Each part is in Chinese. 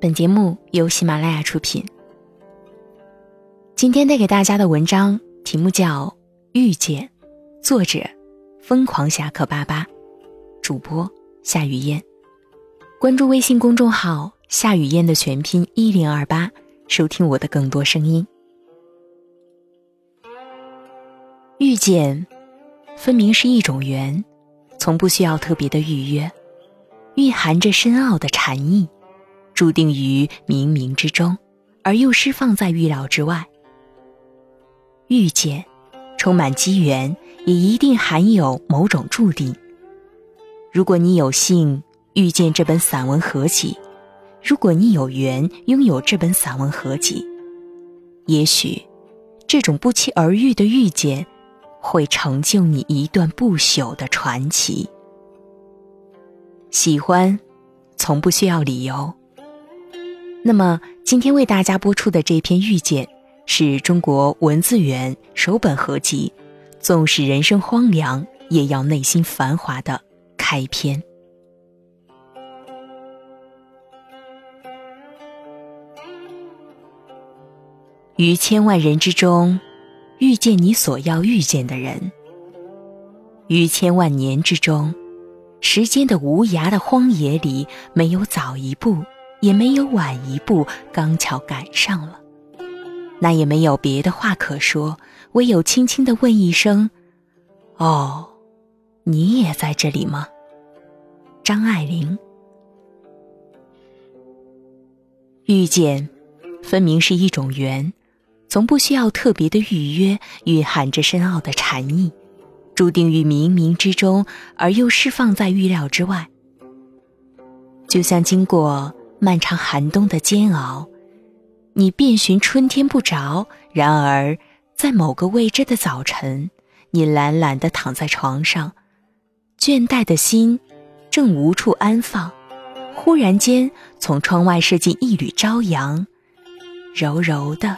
本节目由喜马拉雅出品。今天带给大家的文章题目叫《遇见》，作者：疯狂侠客巴巴，主播夏雨嫣。关注微信公众号“夏雨嫣”的全拼一零二八，收听我的更多声音。遇见，分明是一种缘，从不需要特别的预约，蕴含着深奥的禅意。注定于冥冥之中，而又释放在预料之外。遇见，充满机缘，也一定含有某种注定。如果你有幸遇见这本散文合集，如果你有缘拥有这本散文合集，也许，这种不期而遇的遇见，会成就你一段不朽的传奇。喜欢，从不需要理由。那么，今天为大家播出的这篇《遇见》，是中国文字源首本合集，纵使人生荒凉，也要内心繁华的开篇。于千万人之中，遇见你所要遇见的人；于千万年之中，时间的无涯的荒野里，没有早一步。也没有晚一步，刚巧赶上了，那也没有别的话可说，唯有轻轻的问一声：“哦，你也在这里吗？”张爱玲。遇见，分明是一种缘，从不需要特别的预约，蕴含着深奥的禅意，注定于冥冥之中，而又释放在预料之外，就像经过。漫长寒冬的煎熬，你遍寻春天不着。然而，在某个未知的早晨，你懒懒地躺在床上，倦怠的心正无处安放。忽然间，从窗外射进一缕朝阳，柔柔的，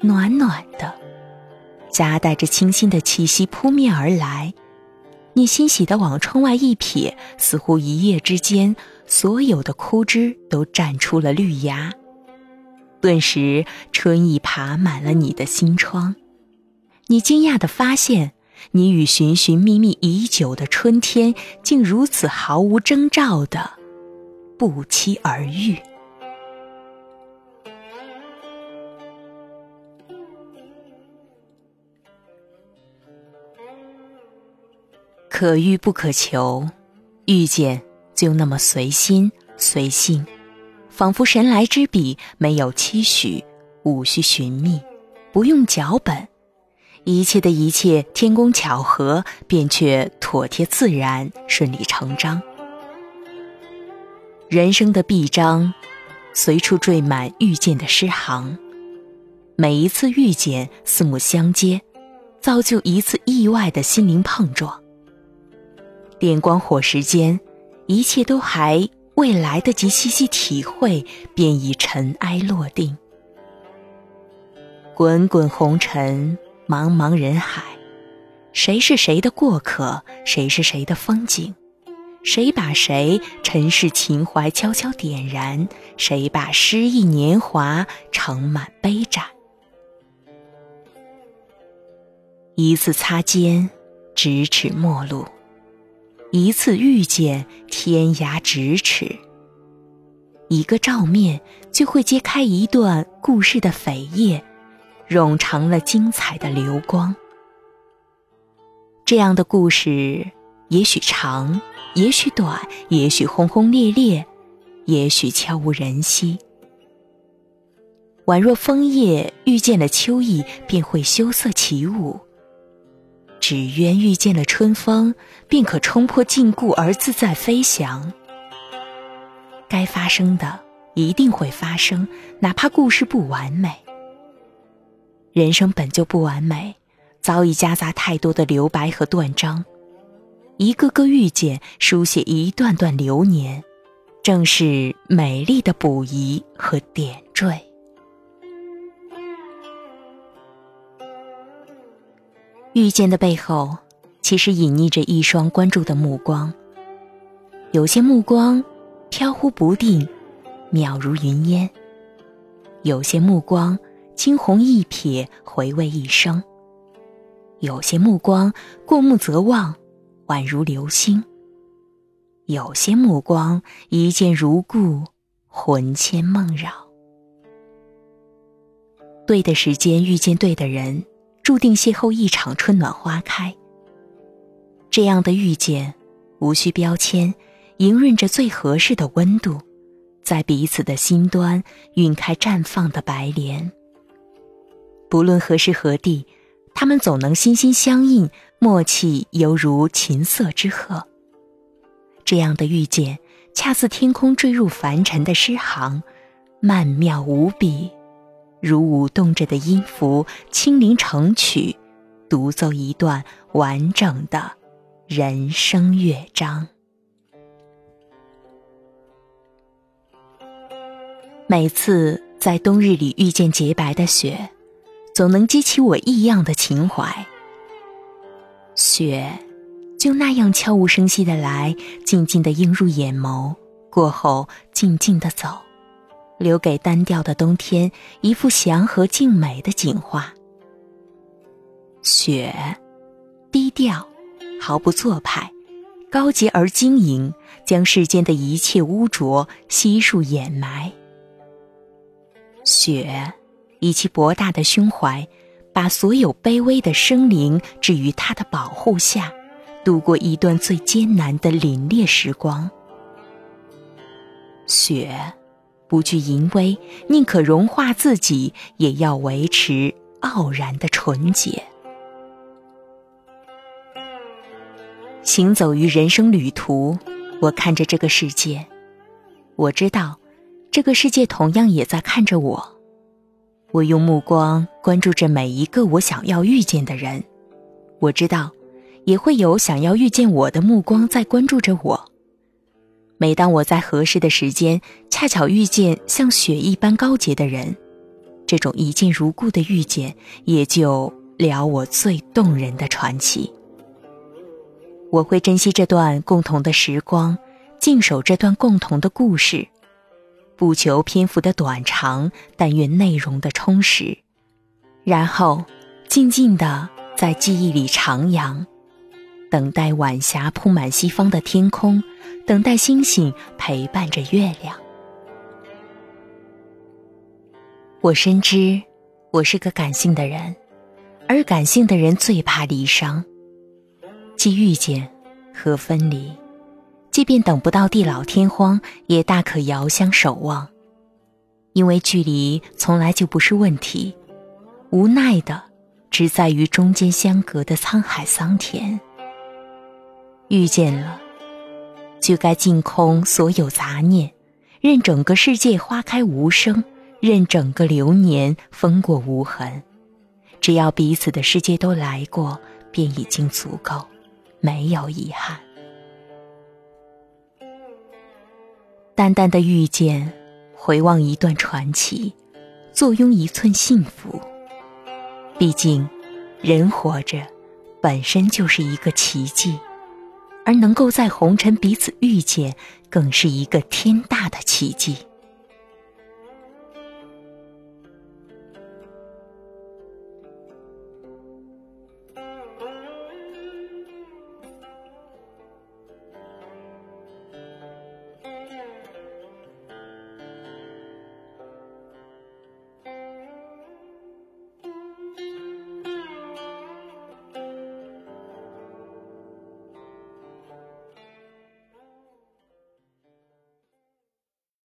暖暖的，夹带着清新的气息扑面而来。你欣喜地往窗外一瞥，似乎一夜之间。所有的枯枝都绽出了绿芽，顿时春意爬满了你的心窗。你惊讶地发现，你与寻寻觅觅已久的春天，竟如此毫无征兆的不期而遇。可遇不可求，遇见。就那么随心随性，仿佛神来之笔，没有期许，无需寻觅，不用脚本，一切的一切天公巧合，便却妥帖自然，顺理成章。人生的臂章，随处缀满遇见的诗行，每一次遇见，四目相接，造就一次意外的心灵碰撞。电光火石间。一切都还未来得及细细体会，便已尘埃落定。滚滚红尘，茫茫人海，谁是谁的过客？谁是谁的风景？谁把谁尘世情怀悄悄点燃？谁把诗意年华盛满杯盏？一次擦肩，咫尺陌路。一次遇见，天涯咫尺。一个照面，就会揭开一段故事的扉页，冗长了精彩的流光。这样的故事，也许长，也许短，也许轰轰烈烈，也许悄无人息。宛若枫叶遇见了秋意，便会羞涩起舞。只愿遇见了春风，便可冲破禁锢而自在飞翔。该发生的一定会发生，哪怕故事不完美。人生本就不完美，早已夹杂太多的留白和断章。一个个遇见，书写一段段流年，正是美丽的补遗和点缀。遇见的背后，其实隐匿着一双关注的目光。有些目光飘忽不定，渺如云烟；有些目光惊鸿一瞥，回味一生；有些目光过目则忘，宛如流星；有些目光一见如故，魂牵梦绕。对的时间遇见对的人，注定邂逅一场春暖花开。这样的遇见，无需标签，莹润着最合适的温度，在彼此的心端晕开绽放的白莲。不论何时何地，他们总能心心相印，默契犹如琴瑟之和。这样的遇见，恰似天空坠入凡尘的诗行，曼妙无比。如舞动着的音符，轻灵成曲，独奏一段完整的人生乐章。每次在冬日里遇见洁白的雪，总能激起我异样的情怀。雪就那样悄无声息的来，静静的映入眼眸，过后静静的走。留给单调的冬天一幅祥和静美的景画。雪，低调，毫不做派，高洁而晶莹，将世间的一切污浊悉数掩埋。雪，以其博大的胸怀，把所有卑微的生灵置于它的保护下，度过一段最艰难的凛冽时光。雪。不惧淫威，宁可融化自己，也要维持傲然的纯洁。行走于人生旅途，我看着这个世界，我知道，这个世界同样也在看着我。我用目光关注着每一个我想要遇见的人，我知道，也会有想要遇见我的目光在关注着我。每当我在合适的时间恰巧遇见像雪一般高洁的人，这种一见如故的遇见，也就了我最动人的传奇。我会珍惜这段共同的时光，静守这段共同的故事，不求篇幅的短长，但愿内容的充实，然后静静的在记忆里徜徉。等待晚霞铺满西方的天空，等待星星陪伴着月亮。我深知，我是个感性的人，而感性的人最怕离伤，既遇见和分离，即便等不到地老天荒，也大可遥相守望，因为距离从来就不是问题，无奈的只在于中间相隔的沧海桑田。遇见了，就该净空所有杂念，任整个世界花开无声，任整个流年风过无痕。只要彼此的世界都来过，便已经足够，没有遗憾。淡淡的遇见，回望一段传奇，坐拥一寸幸福。毕竟，人活着，本身就是一个奇迹。而能够在红尘彼此遇见，更是一个天大的奇迹。